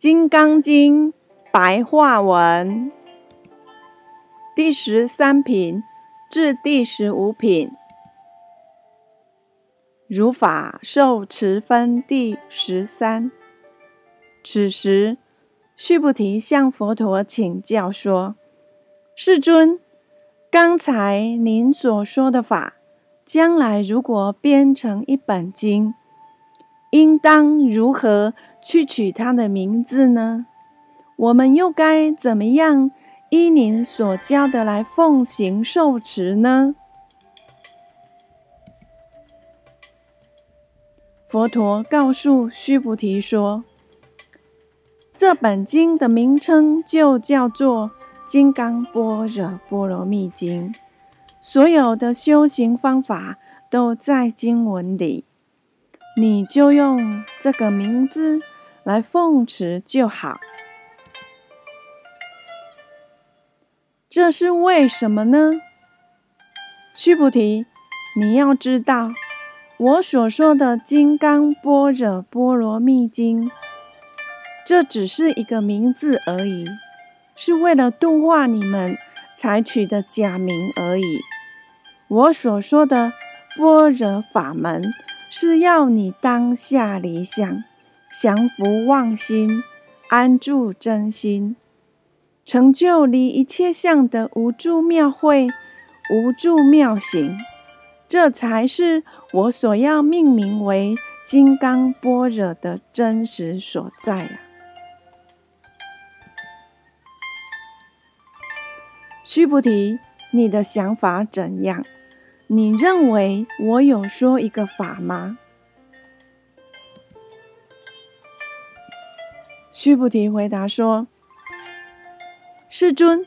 金刚经》白话文第十三品至第十五品，如法受持分第十三。此时，须菩提向佛陀请教说：“世尊，刚才您所说的法，将来如果编成一本经，应当如何？”去取他的名字呢？我们又该怎么样依您所教的来奉行受持呢？佛陀告诉须菩提说：“这本经的名称就叫做《金刚般若波罗蜜经》，所有的修行方法都在经文里。”你就用这个名字来奉持就好。这是为什么呢？须菩提，你要知道，我所说的《金刚般若波罗蜜经》，这只是一个名字而已，是为了度化你们才取的假名而已。我所说的般若法门。是要你当下离想，降伏妄心，安住真心，成就离一切相的无住妙慧、无住妙行，这才是我所要命名为金刚般若的真实所在啊！须菩提，你的想法怎样？你认为我有说一个法吗？须菩提回答说：“世尊，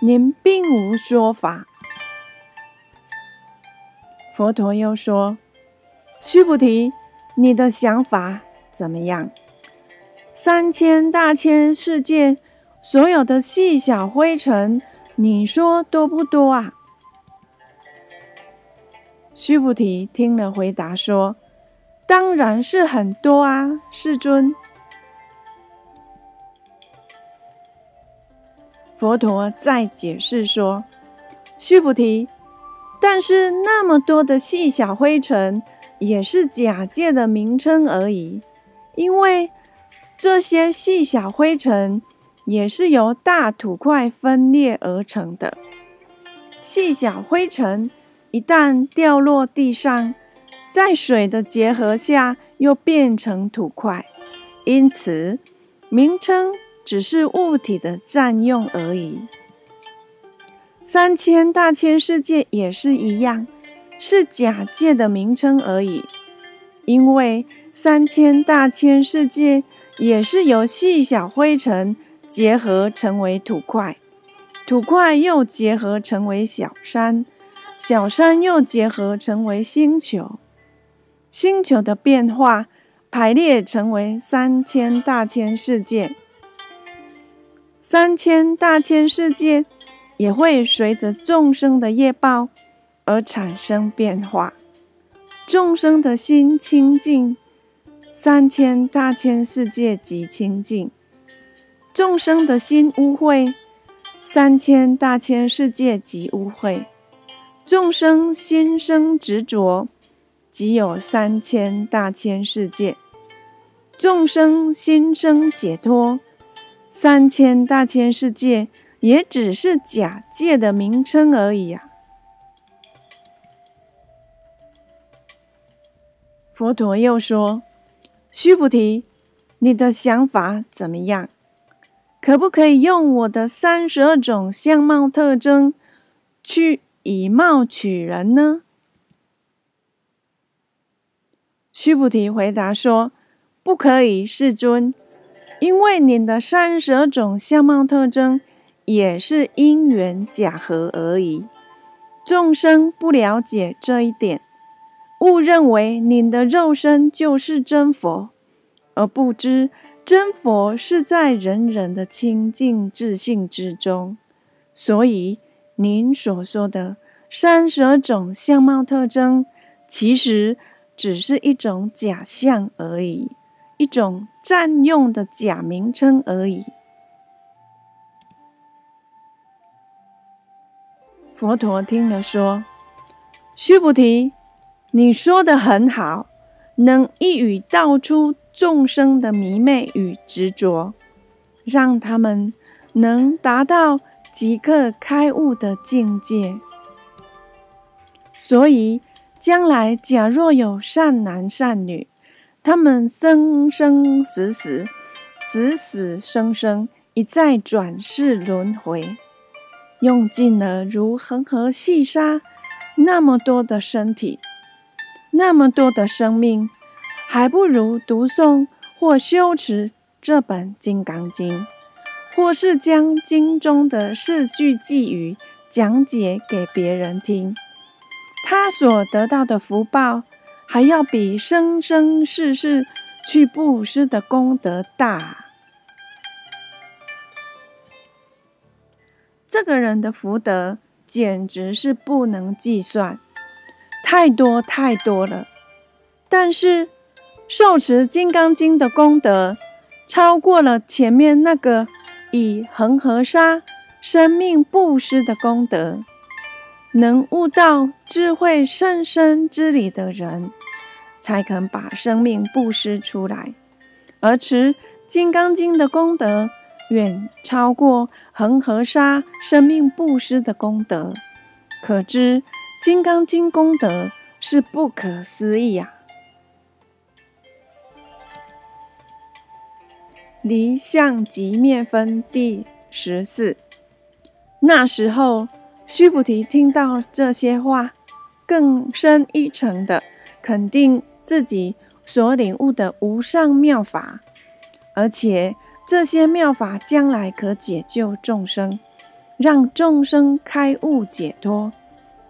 您并无说法。”佛陀又说：“须菩提，你的想法怎么样？三千大千世界所有的细小灰尘，你说多不多啊？”须菩提听了，回答说：“当然是很多啊，世尊。”佛陀再解释说：“须菩提，但是那么多的细小灰尘，也是假借的名称而已，因为这些细小灰尘也是由大土块分裂而成的，细小灰尘。”一旦掉落地上，在水的结合下又变成土块，因此名称只是物体的占用而已。三千大千世界也是一样，是假借的名称而已。因为三千大千世界也是由细小灰尘结合成为土块，土块又结合成为小山。小山又结合成为星球，星球的变化排列成为三千大千世界，三千大千世界也会随着众生的业报而产生变化。众生的心清净，三千大千世界即清净；众生的心污秽，三千大千世界即污秽。众生心生执着，即有三千大千世界；众生心生解脱，三千大千世界也只是假借的名称而已啊！佛陀又说：“须菩提，你的想法怎么样？可不可以用我的三十二种相貌特征去？”以貌取人呢？须菩提回答说：“不可以，世尊，因为你的三十二种相貌特征也是因缘假合而已。众生不了解这一点，误认为你的肉身就是真佛，而不知真佛是在人人的清净自信之中，所以。”您所说的三十二种相貌特征，其实只是一种假象而已，一种占用的假名称而已。佛陀听了说：“须菩提，你说的很好，能一语道出众生的迷昧与执着，让他们能达到即刻开悟的境界。所以，将来假若有善男善女，他们生生死死、死死生生，一再转世轮回。”用尽了如恒河细沙那么多的身体，那么多的生命，还不如读诵或修持这本《金刚经》，或是将经中的四句寄语讲解给别人听，他所得到的福报，还要比生生世世去布施的功德大。这个人的福德简直是不能计算，太多太多了。但是受持《金刚经》的功德，超过了前面那个以恒河沙生命布施的功德。能悟到智慧甚深之理的人，才肯把生命布施出来。而持《金刚经》的功德，远超过恒河沙生命布施的功德，可知《金刚经》功德是不可思议啊！离相即灭分第十四。那时候，须菩提听到这些话，更深一层的肯定自己所领悟的无上妙法，而且。这些妙法将来可解救众生，让众生开悟解脱，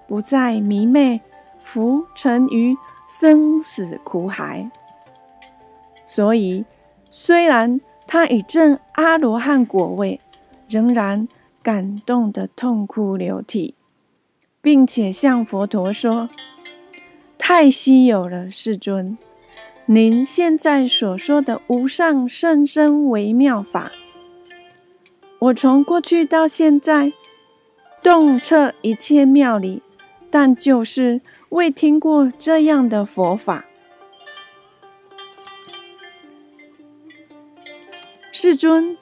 不再迷昧浮沉于生死苦海。所以，虽然他已证阿罗汉果位，仍然感动的痛哭流涕，并且向佛陀说：“太稀有了，世尊。”您现在所说的无上甚深微妙法，我从过去到现在洞彻一切妙理，但就是未听过这样的佛法。世尊，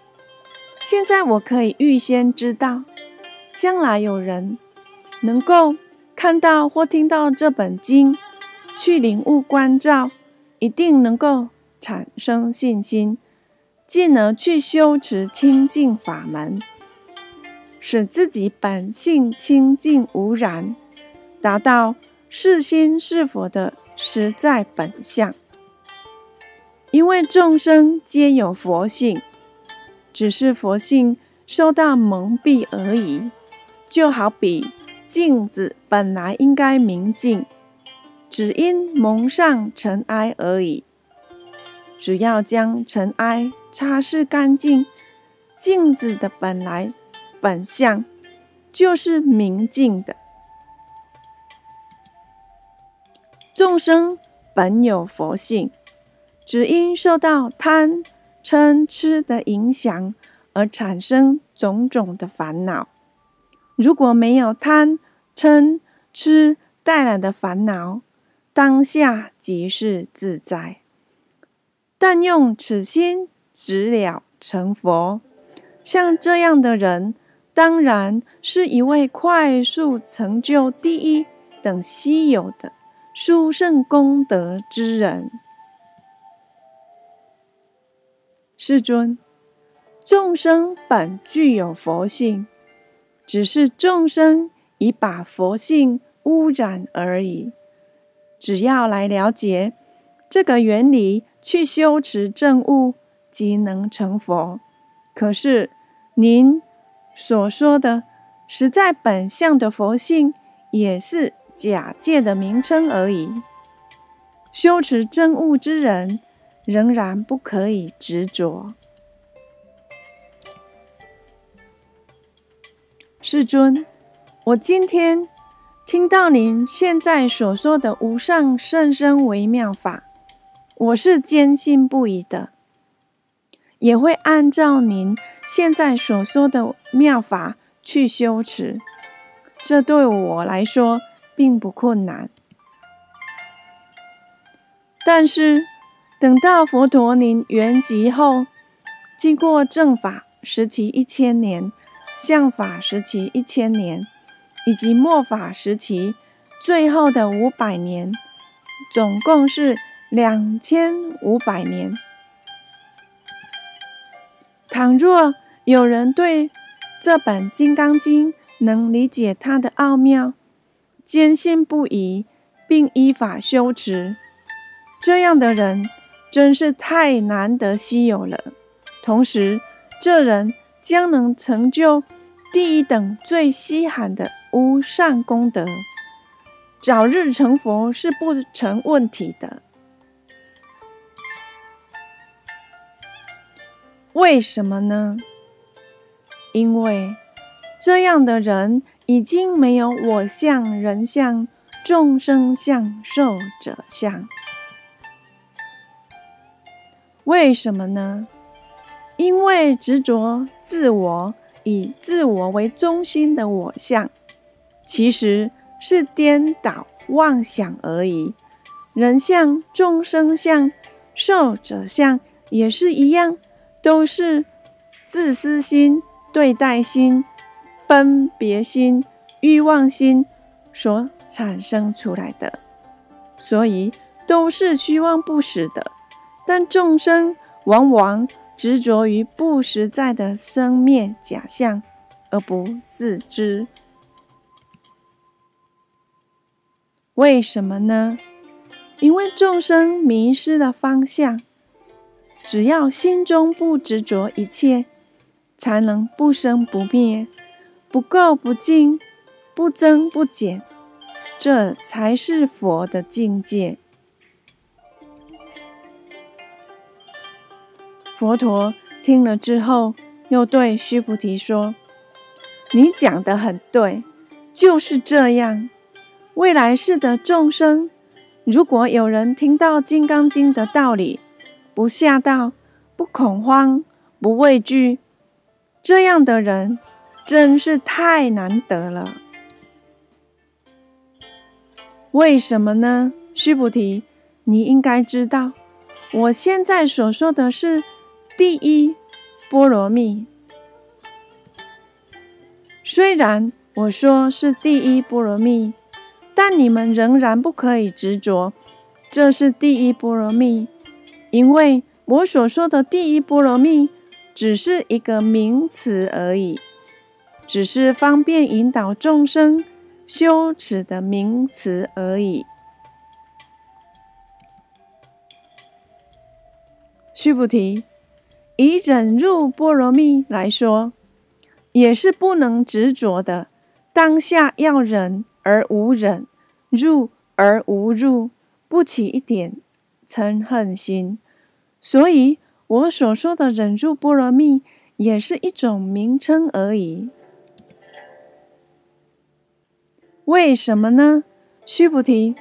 现在我可以预先知道，将来有人能够看到或听到这本经，去领悟关照。一定能够产生信心，进而去修持清净法门，使自己本性清净无染，达到是心是佛的实在本相。因为众生皆有佛性，只是佛性受到蒙蔽而已。就好比镜子本来应该明净。只因蒙上尘埃而已。只要将尘埃擦拭干净，镜子的本来本相就是明净的。众生本有佛性，只因受到贪嗔痴的影响而产生种种的烦恼。如果没有贪嗔痴带来的烦恼，当下即是自在，但用此心直了成佛，像这样的人，当然是一位快速成就第一等稀有的殊胜功德之人。世尊，众生本具有佛性，只是众生已把佛性污染而已。只要来了解这个原理，去修持正悟，即能成佛。可是您所说的实在本相的佛性，也是假借的名称而已。修持正悟之人，仍然不可以执着。世尊，我今天。听到您现在所说的无上甚深微妙法，我是坚信不疑的，也会按照您现在所说的妙法去修持。这对我来说并不困难。但是，等到佛陀您圆寂后，经过正法时期一千年、相法时期一千年，以及末法时期最后的五百年，总共是。两千五百年。倘若有人对这本《金刚经》能理解它的奥妙，坚信不疑，并依法修持，这样的人真是太难得稀有了。同时，这人将能成就第一等最稀罕的无上功德，早日成佛是不成问题的。为什么呢？因为这样的人已经没有我相、人相、众生相、寿者相。为什么呢？因为执着自我，以自我为中心的我相，其实是颠倒妄想而已。人相、众生相、寿者相也是一样。都是自私心、对待心、分别心、欲望心所产生出来的，所以都是虚妄不实的。但众生往往执着于不实在的生灭假象，而不自知。为什么呢？因为众生迷失了方向。只要心中不执着一切，才能不生不灭，不垢不净，不增不减，这才是佛的境界。佛陀听了之后，又对须菩提说：“你讲的很对，就是这样。未来世的众生，如果有人听到《金刚经》的道理，不吓到，不恐慌，不畏惧，这样的人真是太难得了。为什么呢？须菩提，你应该知道，我现在所说的是第一波罗蜜。虽然我说是第一波罗蜜，但你们仍然不可以执着，这是第一波罗蜜。因为我所说的第一波罗蜜只是一个名词而已，只是方便引导众生修持的名词而已。须菩提，以忍入波罗蜜来说，也是不能执着的。当下要忍而无忍，入而无入，不起一点嗔恨心。所以，我所说的忍辱波罗蜜，也是一种名称而已。为什么呢？须菩提，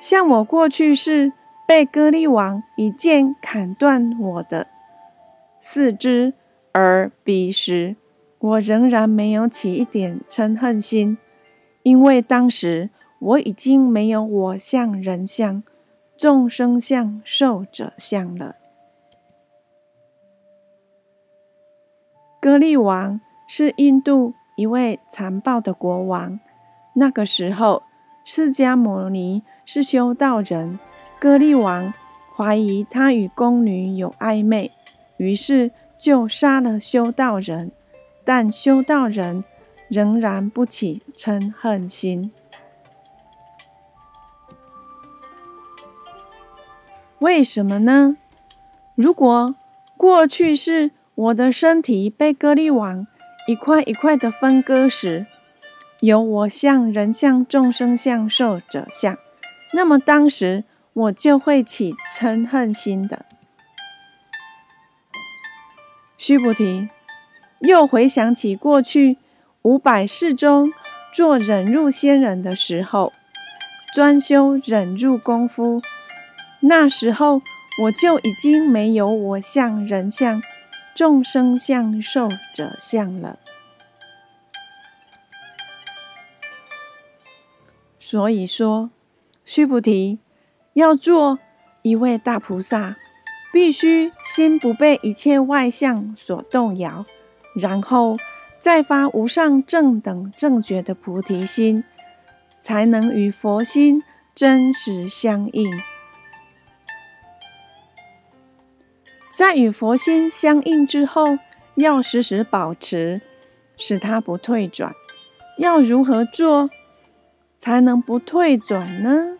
像我过去是被割利王一剑砍断我的四肢，而彼时我仍然没有起一点嗔恨心，因为当时我已经没有我相、人相、众生相、寿者相了。歌利王是印度一位残暴的国王。那个时候，释迦牟尼是修道人，歌利王怀疑他与宫女有暧昧，于是就杀了修道人。但修道人仍然不起嗔恨心。为什么呢？如果过去是。我的身体被割利王一块一块的分割时，有我相、人相、众生相、寿者相，那么当时我就会起嗔恨心的。须菩提，又回想起过去五百世中做忍辱仙人的时候，专修忍辱功夫，那时候我就已经没有我相、人相、众生相、寿者相了。所以说，须菩提要做一位大菩萨，必须心不被一切外相所动摇，然后再发无上正等正觉的菩提心，才能与佛心真实相应。在与佛心相应之后，要时时保持，使它不退转。要如何做？才能不退转呢？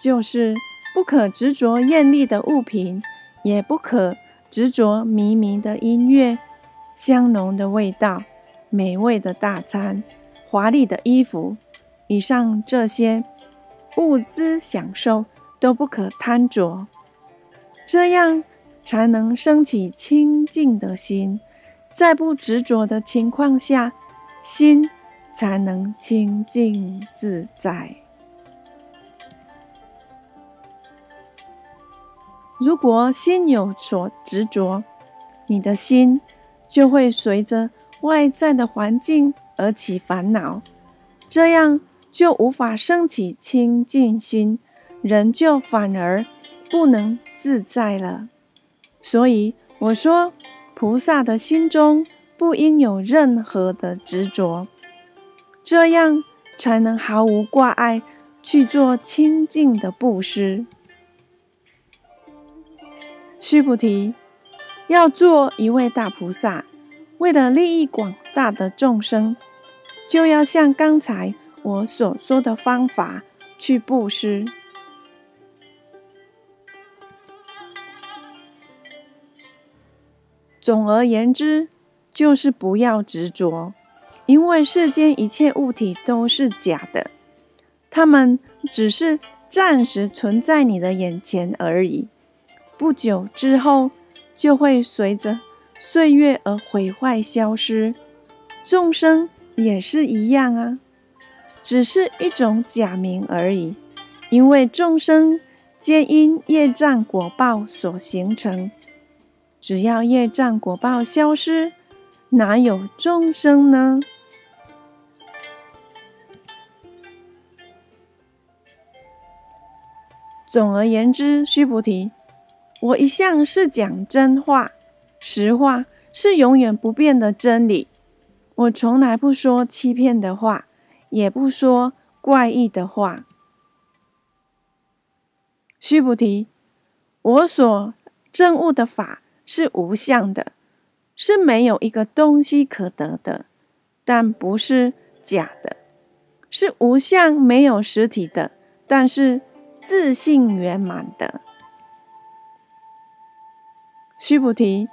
就是不可执着艳丽的物品，也不可执着迷迷的音乐、香浓的味道、美味的大餐、华丽的衣服。以上这些物资享受都不可贪着，这样才能升起清净的心。在不执着的情况下，心。才能清净自在。如果心有所执着，你的心就会随着外在的环境而起烦恼，这样就无法升起清净心，人就反而不能自在了。所以我说，菩萨的心中不应有任何的执着。这样才能毫无挂碍去做清净的布施。须菩提，要做一位大菩萨，为了利益广大的众生，就要像刚才我所说的方法去布施。总而言之，就是不要执着。因为世间一切物体都是假的，它们只是暂时存在你的眼前而已，不久之后就会随着岁月而毁坏消失。众生也是一样啊，只是一种假名而已。因为众生皆因业障果报所形成，只要业障果报消失，哪有众生呢？总而言之，须菩提，我一向是讲真话、实话，是永远不变的真理。我从来不说欺骗的话，也不说怪异的话。须菩提，我所证悟的法是无相的，是没有一个东西可得的，但不是假的；是无相，没有实体的，但是。自信圆满的须菩提，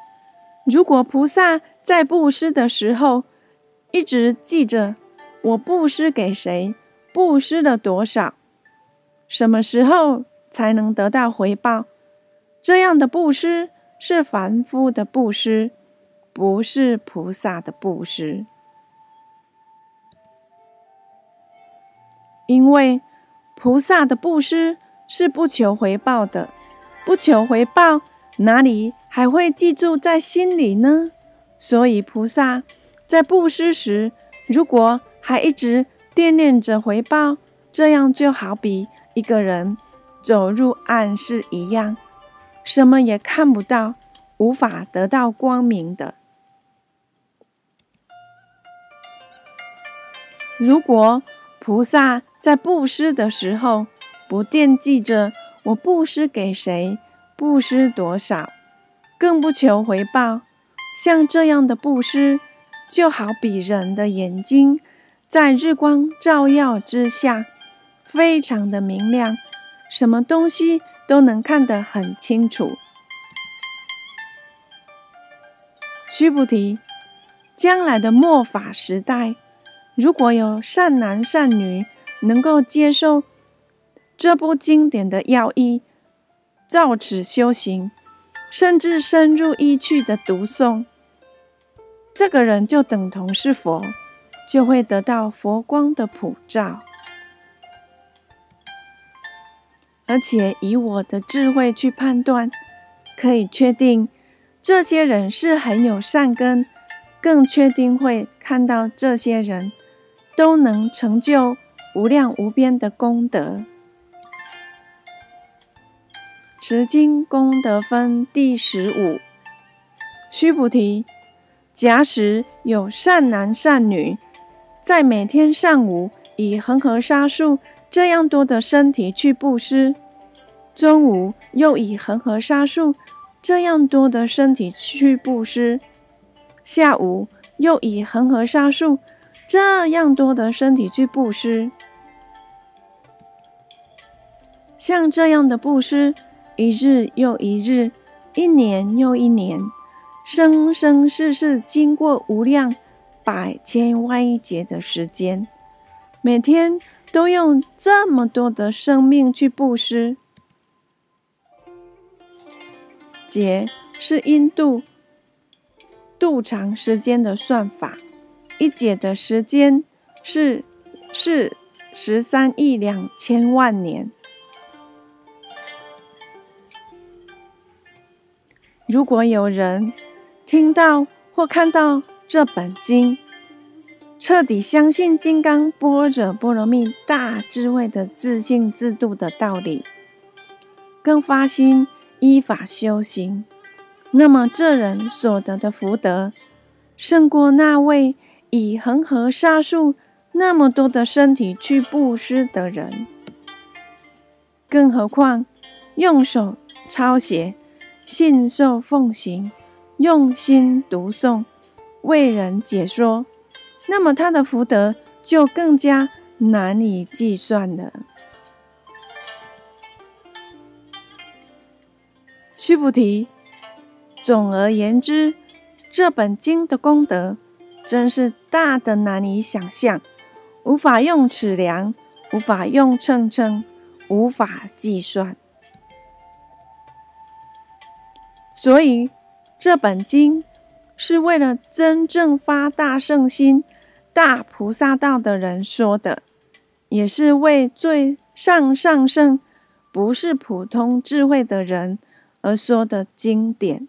如果菩萨在布施的时候一直记着我布施给谁，布施了多少，什么时候才能得到回报，这样的布施是凡夫的布施，不是菩萨的布施，因为。菩萨的布施是不求回报的，不求回报，哪里还会记住在心里呢？所以，菩萨在布施时，如果还一直惦念着回报，这样就好比一个人走入暗室一样，什么也看不到，无法得到光明的。如果菩萨，在布施的时候，不惦记着我布施给谁，布施多少，更不求回报。像这样的布施，就好比人的眼睛在日光照耀之下，非常的明亮，什么东西都能看得很清楚。须菩提，将来的末法时代，如果有善男善女，能够接受这部经典的要义，照此修行，甚至深入意趣的读诵，这个人就等同是佛，就会得到佛光的普照。而且以我的智慧去判断，可以确定这些人是很有善根，更确定会看到这些人都能成就无量无边的功德。十经功德分第十五，须菩提，假使有善男善女，在每天上午以恒河沙数。这样多的身体去布施，中午又以恒河沙数这样多的身体去布施，下午又以恒河沙数这样多的身体去布施。像这样的布施，一日又一日，一年又一年，生生世世，经过无量百千万亿劫的时间，每天。都用这么多的生命去布施，劫是印度度长时间的算法，一劫的时间是是十三亿两千万年。如果有人听到或看到这本经，彻底相信金刚般若波罗蜜大智慧的自信自度的道理，更发心依法修行，那么这人所得的福德，胜过那位以恒河沙数那么多的身体去布施的人。更何况用手抄写、信受奉行、用心读诵、为人解说。那么他的福德就更加难以计算了。须菩提，总而言之，这本经的功德真是大的难以想象，无法用尺量，无法用秤称，无法计算。所以，这本经是为了真正发大圣心。大菩萨道的人说的，也是为最上上圣，不是普通智慧的人而说的经典。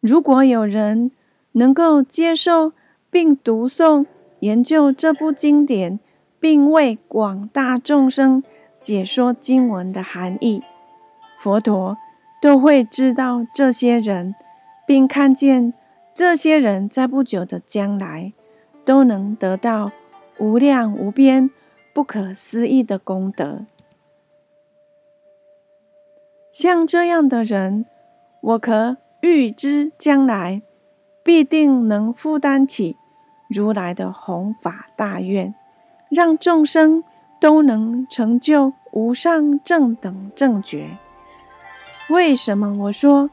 如果有人能够接受并读诵、研究这部经典，并为广大众生解说经文的含义，佛陀都会知道这些人，并看见。这些人在不久的将来都能得到无量无边、不可思议的功德。像这样的人，我可预知将来必定能负担起如来的弘法大愿，让众生都能成就无上正等正觉。为什么我说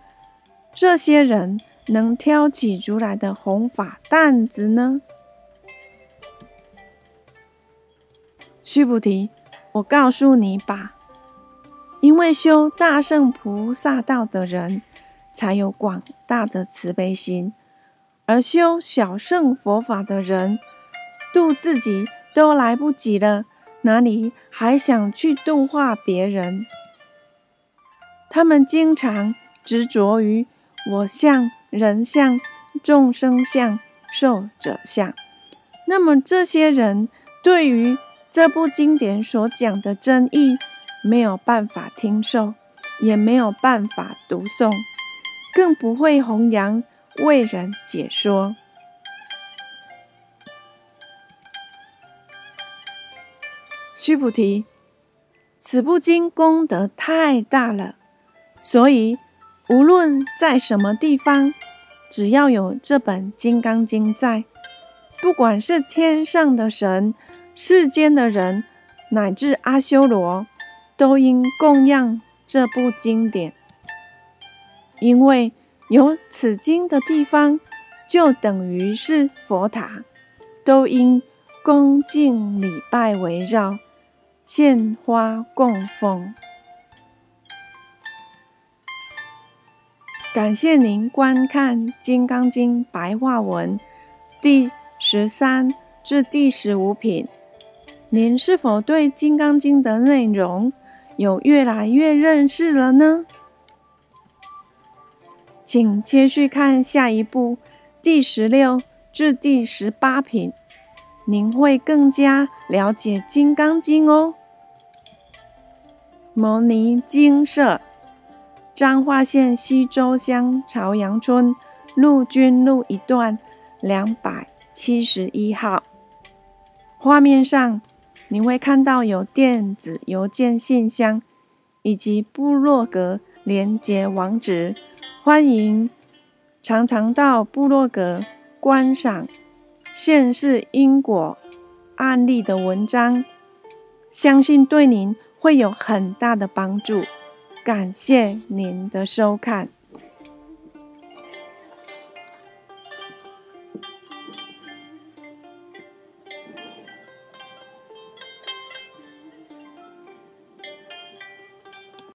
这些人？能挑起如来的弘法担子呢？须菩提，我告诉你吧，因为修大圣菩萨道的人，才有广大的慈悲心；而修小圣佛法的人，度自己都来不及了，哪里还想去度化别人？他们经常执着于我相。人相、众生相、寿者相，那么这些人对于这部经典所讲的真义，没有办法听受，也没有办法读诵，更不会弘扬为人解说。须菩提，此部经功德太大了，所以无论在什么地方。只要有这本《金刚经》在，不管是天上的神、世间的人，乃至阿修罗，都应供养这部经典。因为有此经的地方，就等于是佛塔，都应恭敬礼拜围绕，献花供奉。感谢您观看《金刚经》白话文第十三至第十五品。您是否对《金刚经》的内容有越来越认识了呢？请继续看下一步第十六至第十八品，您会更加了解《金刚经》哦。摩尼精舍，彰化县西周乡朝阳村陆军路一段两百七十一号。画面上你会看到有电子邮件信箱以及部落格连接网址。欢迎常常到部落格观赏现世因果案例的文章，相信对您会有很大的帮助。感谢您的收看。